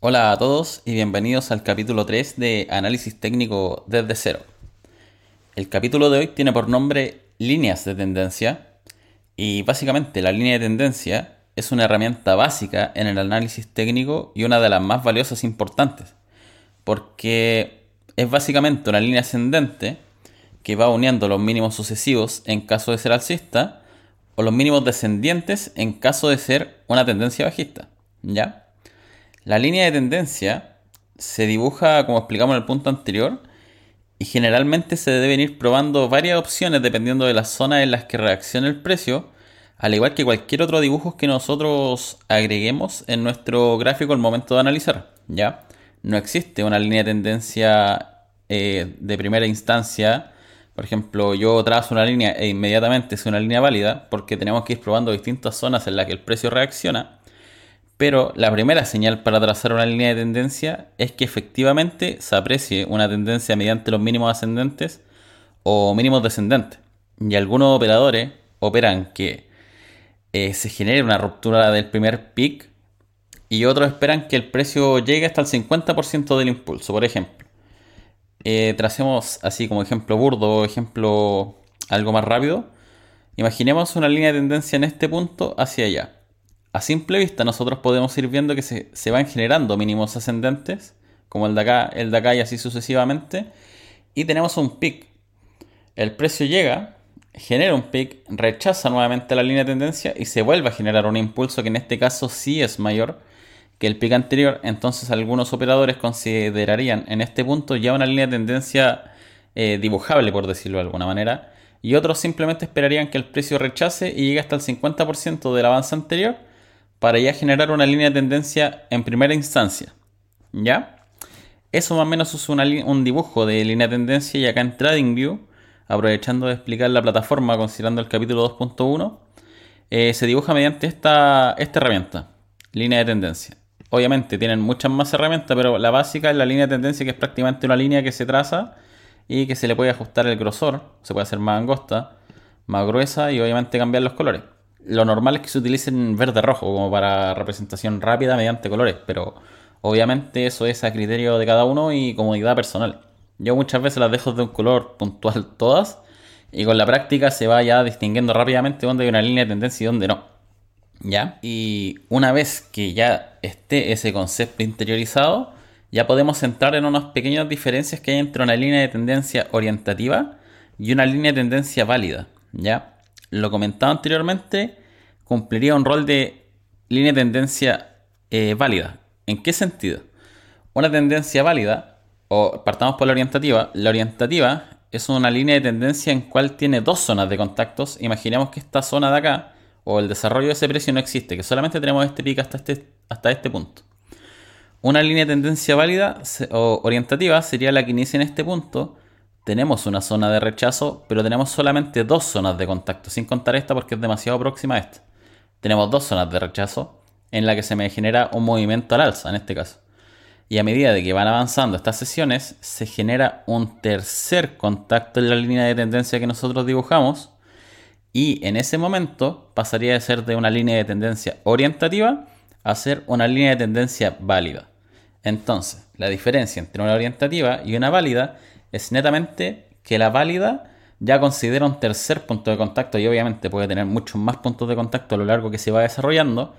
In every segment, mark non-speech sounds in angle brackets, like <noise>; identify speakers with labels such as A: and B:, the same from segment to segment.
A: Hola a todos y bienvenidos al capítulo 3 de Análisis técnico desde cero. El capítulo de hoy tiene por nombre Líneas de tendencia y básicamente la línea de tendencia es una herramienta básica en el análisis técnico y una de las más valiosas e importantes porque es básicamente una línea ascendente que va uniendo los mínimos sucesivos en caso de ser alcista o los mínimos descendientes en caso de ser una tendencia bajista. ¿Ya? La línea de tendencia se dibuja, como explicamos en el punto anterior, y generalmente se deben ir probando varias opciones dependiendo de las zonas en las que reacciona el precio, al igual que cualquier otro dibujo que nosotros agreguemos en nuestro gráfico al momento de analizar. ¿ya? No existe una línea de tendencia eh, de primera instancia. Por ejemplo, yo trazo una línea e inmediatamente es una línea válida porque tenemos que ir probando distintas zonas en las que el precio reacciona. Pero la primera señal para trazar una línea de tendencia es que efectivamente se aprecie una tendencia mediante los mínimos ascendentes o mínimos descendentes. Y algunos operadores operan que eh, se genere una ruptura del primer pic y otros esperan que el precio llegue hasta el 50% del impulso, por ejemplo. Eh, tracemos así como ejemplo burdo, ejemplo algo más rápido. Imaginemos una línea de tendencia en este punto hacia allá. A simple vista nosotros podemos ir viendo que se, van generando mínimos ascendentes, como el de acá, el de acá y así sucesivamente, y tenemos un pic. El precio llega, genera un pic, rechaza nuevamente la línea de tendencia y se vuelve a generar un impulso que en este caso sí es mayor que el pic anterior, entonces algunos operadores considerarían en este punto ya una línea de tendencia eh, dibujable, por decirlo de alguna manera, y otros simplemente esperarían que el precio rechace y llegue hasta el 50% del avance anterior para ya generar una línea de tendencia en primera instancia. ¿Ya? Eso más o menos es un dibujo de línea de tendencia y acá en TradingView, aprovechando de explicar la plataforma considerando el capítulo 2.1, eh, se dibuja mediante esta, esta herramienta, línea de tendencia. Obviamente tienen muchas más herramientas, pero la básica es la línea de tendencia que es prácticamente una línea que se traza y que se le puede ajustar el grosor, se puede hacer más angosta, más gruesa y obviamente cambiar los colores lo normal es que se utilicen verde-rojo como para representación rápida mediante colores, pero obviamente eso es a criterio de cada uno y comodidad personal. Yo muchas veces las dejo de un color puntual todas y con la práctica se va ya distinguiendo rápidamente dónde hay una línea de tendencia y dónde no. ¿Ya? Y una vez que ya esté ese concepto interiorizado, ya podemos entrar en unas pequeñas diferencias que hay entre una línea de tendencia orientativa y una línea de tendencia válida. ¿Ya? lo comentado anteriormente, cumpliría un rol de línea de tendencia eh, válida. ¿En qué sentido? Una tendencia válida, o partamos por la orientativa, la orientativa es una línea de tendencia en cual tiene dos zonas de contactos. Imaginemos que esta zona de acá, o el desarrollo de ese precio no existe, que solamente tenemos este pico hasta este, hasta este punto. Una línea de tendencia válida o orientativa sería la que inicia en este punto tenemos una zona de rechazo, pero tenemos solamente dos zonas de contacto, sin contar esta porque es demasiado próxima a esta. Tenemos dos zonas de rechazo en la que se me genera un movimiento al alza en este caso. Y a medida de que van avanzando estas sesiones, se genera un tercer contacto en la línea de tendencia que nosotros dibujamos. Y en ese momento pasaría de ser de una línea de tendencia orientativa a ser una línea de tendencia válida. Entonces, la diferencia entre una orientativa y una válida es netamente que la válida ya considera un tercer punto de contacto y obviamente puede tener muchos más puntos de contacto a lo largo que se va desarrollando,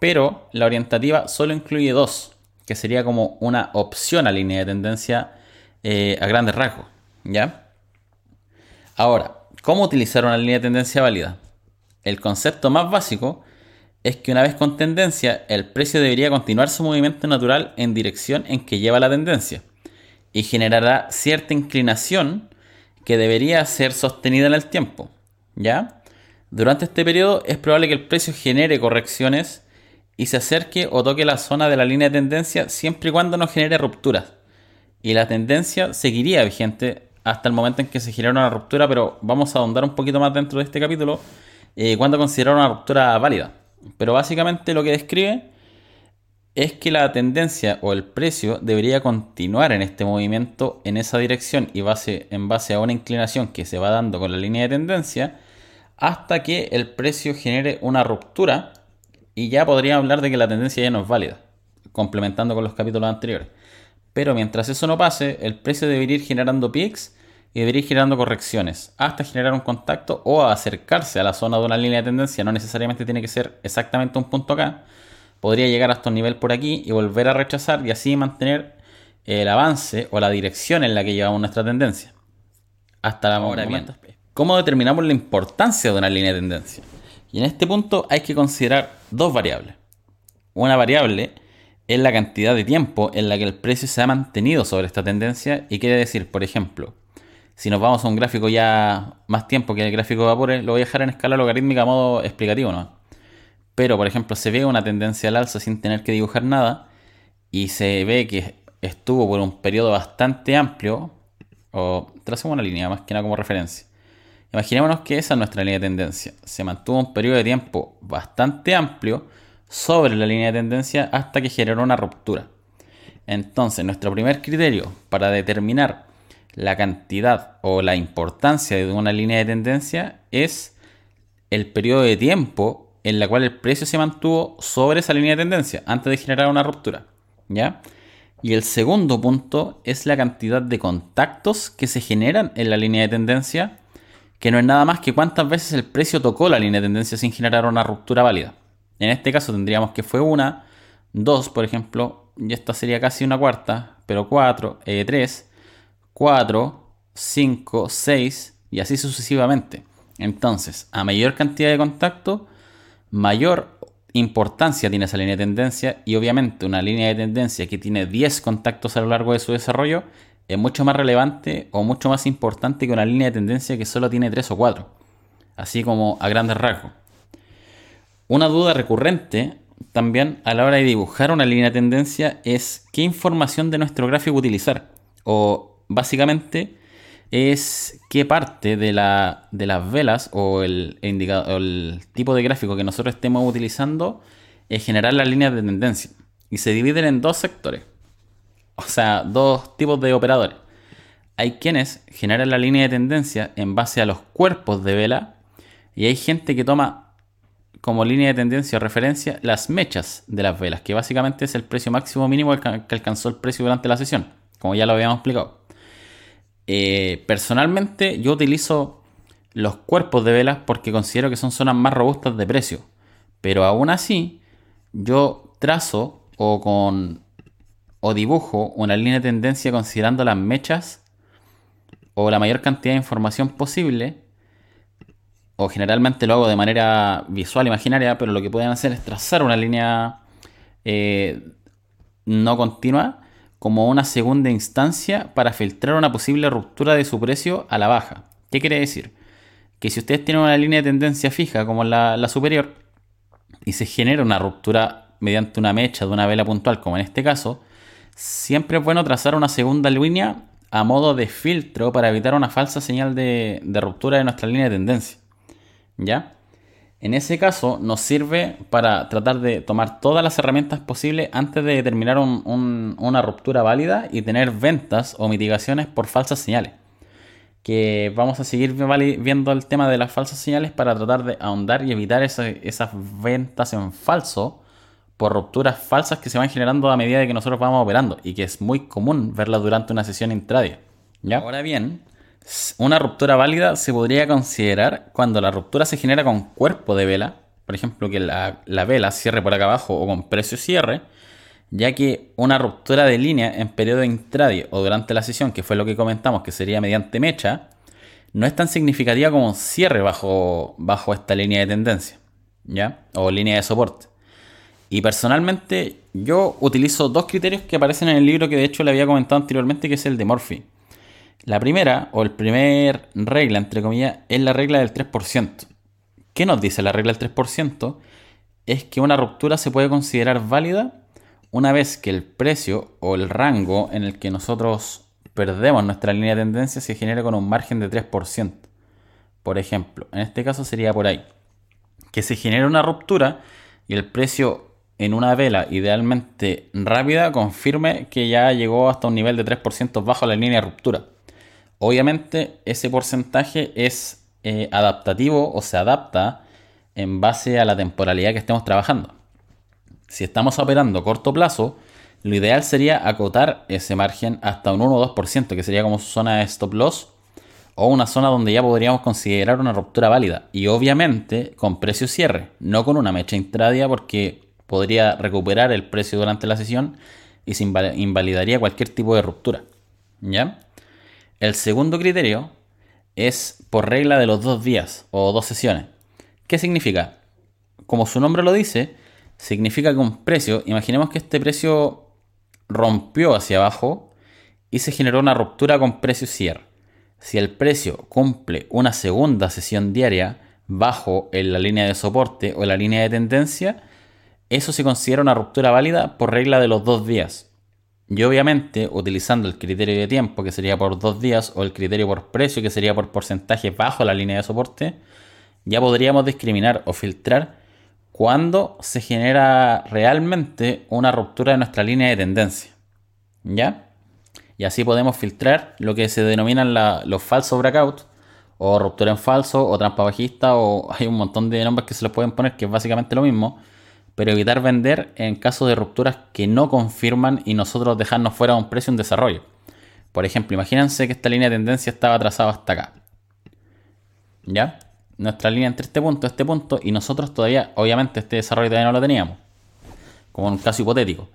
A: pero la orientativa solo incluye dos, que sería como una opción a línea de tendencia eh, a grandes rasgos, ¿ya? Ahora, ¿cómo utilizar una línea de tendencia válida? El concepto más básico es que una vez con tendencia, el precio debería continuar su movimiento natural en dirección en que lleva la tendencia y generará cierta inclinación que debería ser sostenida en el tiempo. ¿Ya? Durante este periodo es probable que el precio genere correcciones y se acerque o toque la zona de la línea de tendencia siempre y cuando no genere rupturas. Y la tendencia seguiría vigente hasta el momento en que se genera una ruptura, pero vamos a ahondar un poquito más dentro de este capítulo eh, cuando considerar una ruptura válida. Pero básicamente lo que describe es que la tendencia o el precio debería continuar en este movimiento en esa dirección y base, en base a una inclinación que se va dando con la línea de tendencia hasta que el precio genere una ruptura y ya podría hablar de que la tendencia ya no es válida, complementando con los capítulos anteriores. Pero mientras eso no pase, el precio debería ir generando peaks y debería ir generando correcciones hasta generar un contacto o acercarse a la zona de una línea de tendencia. No necesariamente tiene que ser exactamente un punto acá. Podría llegar hasta un nivel por aquí y volver a rechazar y así mantener el avance o la dirección en la que llevamos nuestra tendencia. Hasta la
B: Ahora bien,
A: ¿Cómo determinamos la importancia de una línea de tendencia? Y en este punto hay que considerar dos variables. Una variable es la cantidad de tiempo en la que el precio se ha mantenido sobre esta tendencia y quiere decir, por ejemplo, si nos vamos a un gráfico ya más tiempo que el gráfico de vapores, lo voy a dejar en escala logarítmica a modo explicativo, ¿no? Pero, por ejemplo, se ve una tendencia al alza sin tener que dibujar nada y se ve que estuvo por un periodo bastante amplio, o tracemos una línea más que nada como referencia. Imaginémonos que esa es nuestra línea de tendencia. Se mantuvo un periodo de tiempo bastante amplio sobre la línea de tendencia hasta que generó una ruptura. Entonces, nuestro primer criterio para determinar la cantidad o la importancia de una línea de tendencia es el periodo de tiempo en la cual el precio se mantuvo sobre esa línea de tendencia antes de generar una ruptura. ¿Ya? Y el segundo punto es la cantidad de contactos que se generan en la línea de tendencia que no es nada más que cuántas veces el precio tocó la línea de tendencia sin generar una ruptura válida. En este caso tendríamos que fue una, dos, por ejemplo, y esta sería casi una cuarta, pero cuatro, eh, tres, cuatro, cinco, seis, y así sucesivamente. Entonces, a mayor cantidad de contacto, mayor importancia tiene esa línea de tendencia y obviamente una línea de tendencia que tiene 10 contactos a lo largo de su desarrollo es mucho más relevante o mucho más importante que una línea de tendencia que solo tiene 3 o 4. Así como a grandes rasgos. Una duda recurrente también a la hora de dibujar una línea de tendencia es qué información de nuestro gráfico utilizar. O básicamente es qué parte de, la, de las velas o el, el tipo de gráfico que nosotros estemos utilizando es generar las líneas de tendencia. Y se dividen en dos sectores o sea, dos tipos de operadores. Hay quienes generan la línea de tendencia en base a los cuerpos de vela y hay gente que toma como línea de tendencia o referencia las mechas de las velas, que básicamente es el precio máximo mínimo que alcanzó el precio durante la sesión, como ya lo habíamos explicado. Eh, personalmente yo utilizo los cuerpos de velas porque considero que son zonas más robustas de precio, pero aún así yo trazo o con o dibujo una línea de tendencia considerando las mechas o la mayor cantidad de información posible, o generalmente lo hago de manera visual, imaginaria, pero lo que pueden hacer es trazar una línea eh, no continua como una segunda instancia para filtrar una posible ruptura de su precio a la baja. ¿Qué quiere decir? Que si ustedes tienen una línea de tendencia fija como la, la superior y se genera una ruptura mediante una mecha de una vela puntual, como en este caso, Siempre es bueno trazar una segunda línea a modo de filtro para evitar una falsa señal de, ruptura de nuestra línea de tendencia. ¿Ya? En ese caso nos sirve para tratar de tomar todas las herramientas posibles antes de determinar una ruptura válida y tener ventas o mitigaciones por falsas señales. Que vamos a seguir viendo el tema de las falsas señales para tratar de ahondar y evitar esas ventas en falso por rupturas falsas que se van generando a medida de que nosotros vamos operando y que es muy común verlas durante una sesión intradia. ¿ya? Ahora bien, una ruptura válida se podría considerar cuando la ruptura se genera con cuerpo de vela, por ejemplo que la, vela cierre por acá abajo o con precio cierre, ya que una ruptura de línea en periodo intradio o durante la sesión, que fue lo que comentamos que sería mediante mecha, no es tan significativa como un cierre bajo, bajo esta línea de tendencia, ¿ya? O línea de soporte. Y personalmente yo utilizo dos criterios que aparecen en el libro que de hecho le había comentado anteriormente, que es el de Morphy. La primera, o el primer regla, entre comillas, es la regla del 3%. ¿Qué nos dice la regla del 3%? Es que una ruptura se puede considerar válida una vez que el precio o el rango en el que nosotros perdemos nuestra línea de tendencia se genere con un margen de 3%. Por ejemplo, en este caso sería por ahí. Que se genere una ruptura y el precio en una vela idealmente rápida confirme que ya llegó hasta un nivel de 3% bajo la línea de ruptura. Obviamente ese porcentaje es eh, adaptativo o se adapta en base a la temporalidad que estemos trabajando. Si estamos operando corto plazo, lo ideal sería acotar ese margen hasta un 1 o 2%, que sería como zona de stop loss, o una zona donde ya podríamos considerar una ruptura válida. Y obviamente con precio cierre, no con una mecha intradia, porque podría recuperar el precio durante la sesión y se invalidaría cualquier tipo de ruptura. ¿Ya? El segundo criterio es por regla de los dos días o dos sesiones. ¿Qué significa? Como su nombre lo dice, significa que un precio, imaginemos que este precio rompió hacia abajo y se generó una ruptura con precio cierre. Si el precio cumple una segunda sesión diaria bajo en la línea de soporte o en la línea de tendencia, eso se considera una ruptura válida por regla de los dos días. Y obviamente, utilizando el criterio de tiempo, que sería por dos días, o el criterio por precio, que sería por porcentaje bajo la línea de soporte, ya podríamos discriminar o filtrar cuando se genera realmente una ruptura de nuestra línea de tendencia. ¿Ya? Y así podemos filtrar lo que se denominan los falsos breakouts, o ruptura en falso, o trampa bajista, o hay un montón de nombres que se les pueden poner, que es básicamente lo mismo, pero evitar vender en caso de rupturas que no confirman y nosotros dejarnos fuera de un precio en desarrollo. Por ejemplo, imagínense que esta línea de tendencia estaba trazada hasta acá. ¿Ya? nuestra línea entre este punto este punto y nosotros todavía, obviamente este desarrollo todavía no lo teníamos, como un caso hipotético.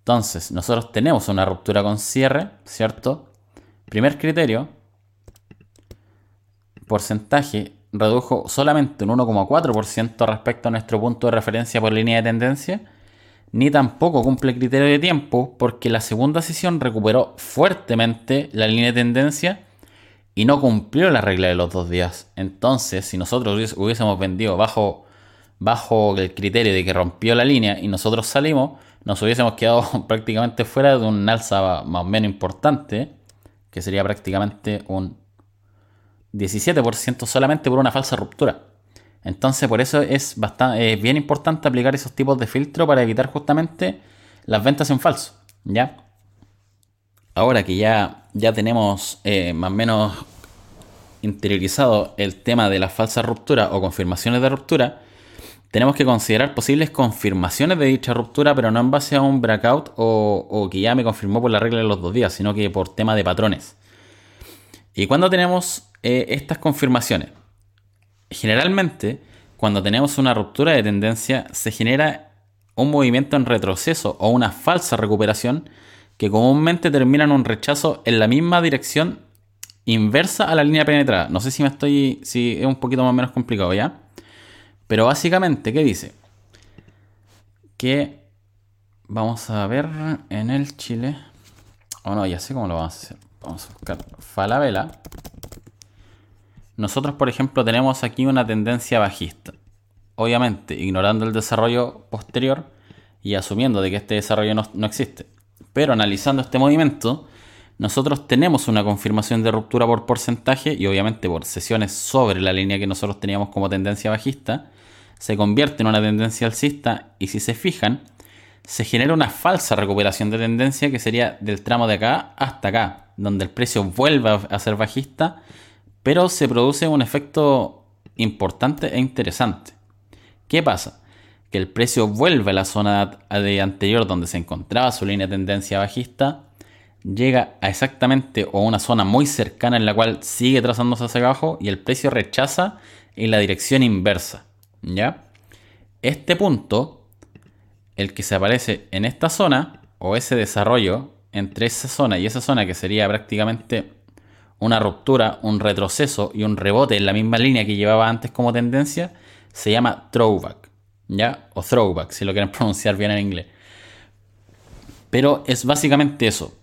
A: Entonces, nosotros tenemos una ruptura con cierre, ¿cierto? Primer criterio, porcentaje redujo solamente un 1,4% respecto a nuestro punto de referencia por línea de tendencia, ni tampoco cumple criterio de tiempo porque la segunda sesión recuperó fuertemente la línea de tendencia y no cumplió la regla de los dos días. Entonces, si nosotros hubiésemos vendido bajo, bajo el criterio de que rompió la línea y nosotros salimos, nos hubiésemos quedado <laughs> prácticamente fuera de un alza más o menos importante, que sería prácticamente un 17% solamente por una falsa ruptura. Entonces, por eso es, bastante, bien importante aplicar esos tipos de filtro para evitar justamente las ventas en falso. ¿Ya? ahora que ya, ya tenemos eh, más o menos interiorizado el tema de la falsa ruptura o confirmaciones de ruptura, tenemos que considerar posibles confirmaciones de dicha ruptura, pero no en base a un breakout o, que ya me confirmó por la regla de los dos días, sino que por tema de patrones. ¿Y cuando tenemos eh, estas confirmaciones? Generalmente, cuando tenemos una ruptura de tendencia, se genera un movimiento en retroceso o una falsa recuperación que comúnmente terminan un rechazo en la misma dirección inversa a la línea penetrada. No sé si me estoy. si es un poquito más o menos complicado, ¿ya? Pero básicamente, ¿qué dice? Que vamos a ver en el Chile. Oh, no, ya sé cómo lo vamos a hacer. Vamos a buscar Falabella. Nosotros, por ejemplo, tenemos aquí una tendencia bajista. Obviamente, ignorando el desarrollo posterior y asumiendo de que este desarrollo no, no existe. Pero analizando este movimiento, nosotros tenemos una confirmación de ruptura por porcentaje y obviamente por sesiones sobre la línea que nosotros teníamos como tendencia bajista, se convierte en una tendencia alcista y si se fijan, se genera una falsa recuperación de tendencia que sería del tramo de acá hasta acá, donde el precio vuelve a ser bajista, pero se produce un efecto importante e interesante. ¿Qué pasa? que el precio vuelve a la zona de anterior donde se encontraba su línea de tendencia bajista, llega a exactamente o una zona muy cercana en la cual sigue trazándose hacia abajo y el precio rechaza en la dirección inversa. ¿Ya? Este punto, el que se aparece en esta zona, o ese desarrollo entre esa zona y esa zona que sería prácticamente una ruptura, un retroceso y un rebote en la misma línea que llevaba antes como tendencia, se llama throwback. ¿ya? O throwback, si lo quieren <laughs> pronunciar bien en inglés. Pero es básicamente eso.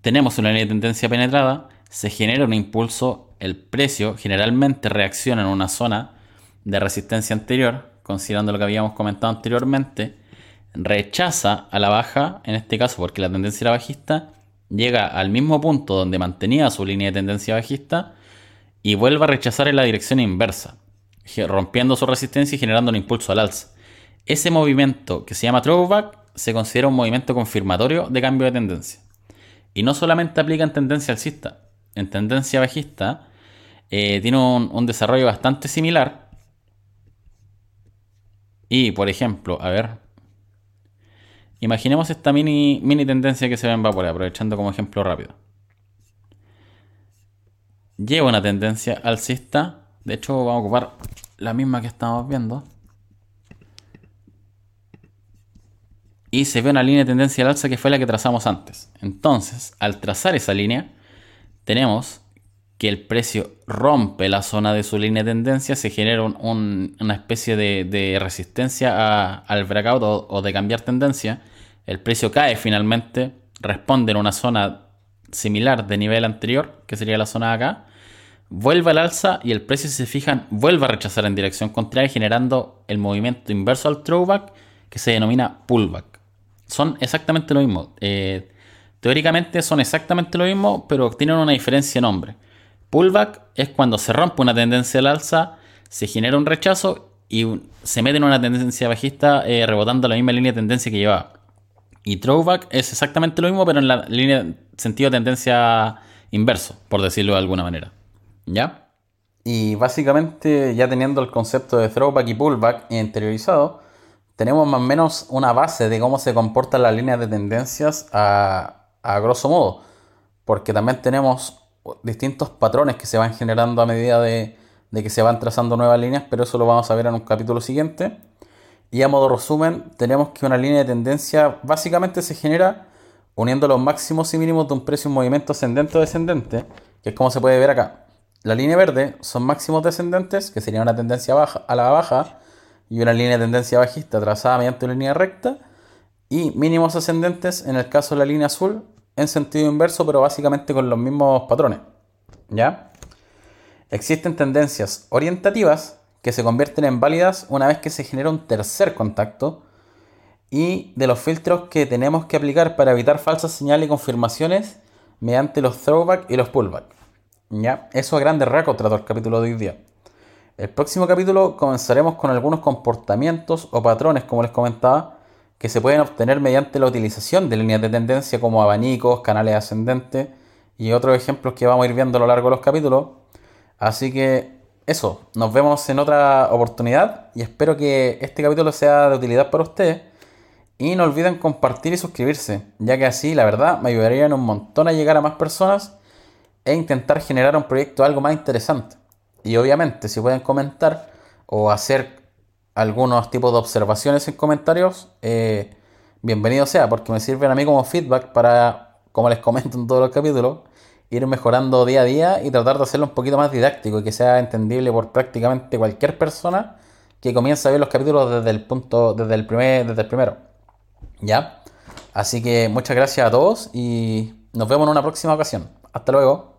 A: Tenemos una línea de tendencia penetrada, se genera un impulso, el precio generalmente reacciona en una zona de resistencia anterior, considerando lo que habíamos comentado anteriormente, rechaza a la baja, en este caso porque la tendencia era bajista, llega al mismo punto donde mantenía su línea de tendencia bajista y vuelve a rechazar en la dirección inversa rompiendo su resistencia y generando un impulso al alza. Ese movimiento que se llama throwback se considera un movimiento confirmatorio de cambio de tendencia. Y no solamente aplica en tendencia alcista, en tendencia bajista, eh, tiene un, desarrollo bastante similar. Y, por ejemplo, a ver. Imaginemos esta mini, mini tendencia que se ve en Vapor, aprovechando como ejemplo rápido. Lleva una tendencia alcista. De hecho, vamos a ocupar la misma que estamos viendo. Y se ve una línea de tendencia al alza que fue la que trazamos antes. Entonces, al trazar esa línea, tenemos que el precio rompe la zona de su línea de tendencia, se genera una especie de, resistencia al breakout o, de cambiar tendencia. El precio cae finalmente, responde en una zona similar de nivel anterior, que sería la zona de acá, vuelve al alza y el precio, si se fijan, vuelve a rechazar en dirección contraria, generando el movimiento inverso al throwback que se denomina pullback. Son exactamente lo mismo. Eh, teóricamente son exactamente lo mismo, pero tienen una diferencia de nombre. Pullback es cuando se rompe una tendencia al alza, se genera un rechazo y se mete en una tendencia bajista eh, rebotando la misma línea de tendencia que llevaba. Y throwback es exactamente lo mismo, pero en la línea sentido de tendencia inverso, por decirlo de alguna manera. ¿Ya? Y básicamente, ya teniendo el concepto de throwback y pullback interiorizado, tenemos más o menos una base de cómo se comportan las líneas de tendencias a, a grosso modo. Porque también tenemos distintos patrones que se van generando a medida de, que se van trazando nuevas líneas, pero eso lo vamos a ver en un capítulo siguiente. Y a modo resumen, tenemos que una línea de tendencia básicamente se genera uniendo los máximos y mínimos de un precio en movimiento ascendente o descendente, que es como se puede ver acá. La línea verde son máximos descendentes, que sería una tendencia baja, a la baja, y una línea de tendencia bajista trazada mediante una línea recta, y mínimos ascendentes en el caso de la línea azul, en sentido inverso, pero básicamente con los mismos patrones. ¿Ya? Existen tendencias orientativas que se convierten en válidas una vez que se genera un tercer contacto y de los filtros que tenemos que aplicar para evitar falsas señales y confirmaciones mediante los throwback y los pullback. ¿Ya? Eso a grandes rasgos trató el capítulo de hoy día. El próximo capítulo comenzaremos con algunos comportamientos o patrones, como les comentaba, que se pueden obtener mediante la utilización de líneas de tendencia como abanicos, canales ascendentes y otros ejemplos que vamos a ir viendo a lo largo de los capítulos. Así que eso, nos vemos en otra oportunidad y espero que este capítulo sea de utilidad para ustedes. Y no olviden compartir y suscribirse, ya que así, la verdad, me ayudarían un montón a llegar a más personas e intentar generar un proyecto algo más interesante. Y obviamente, si pueden comentar o hacer algunos tipos de observaciones en comentarios, eh, bienvenido sea, porque me sirven a mí como feedback para, como les comento en todos los capítulos, ir mejorando día a día y tratar de hacerlo un poquito más didáctico y que sea entendible por prácticamente cualquier persona que comience a ver los capítulos desde el punto, desde el primer, desde el primero. ¿Ya? Así que muchas gracias a todos y nos vemos en una próxima ocasión. Hasta luego.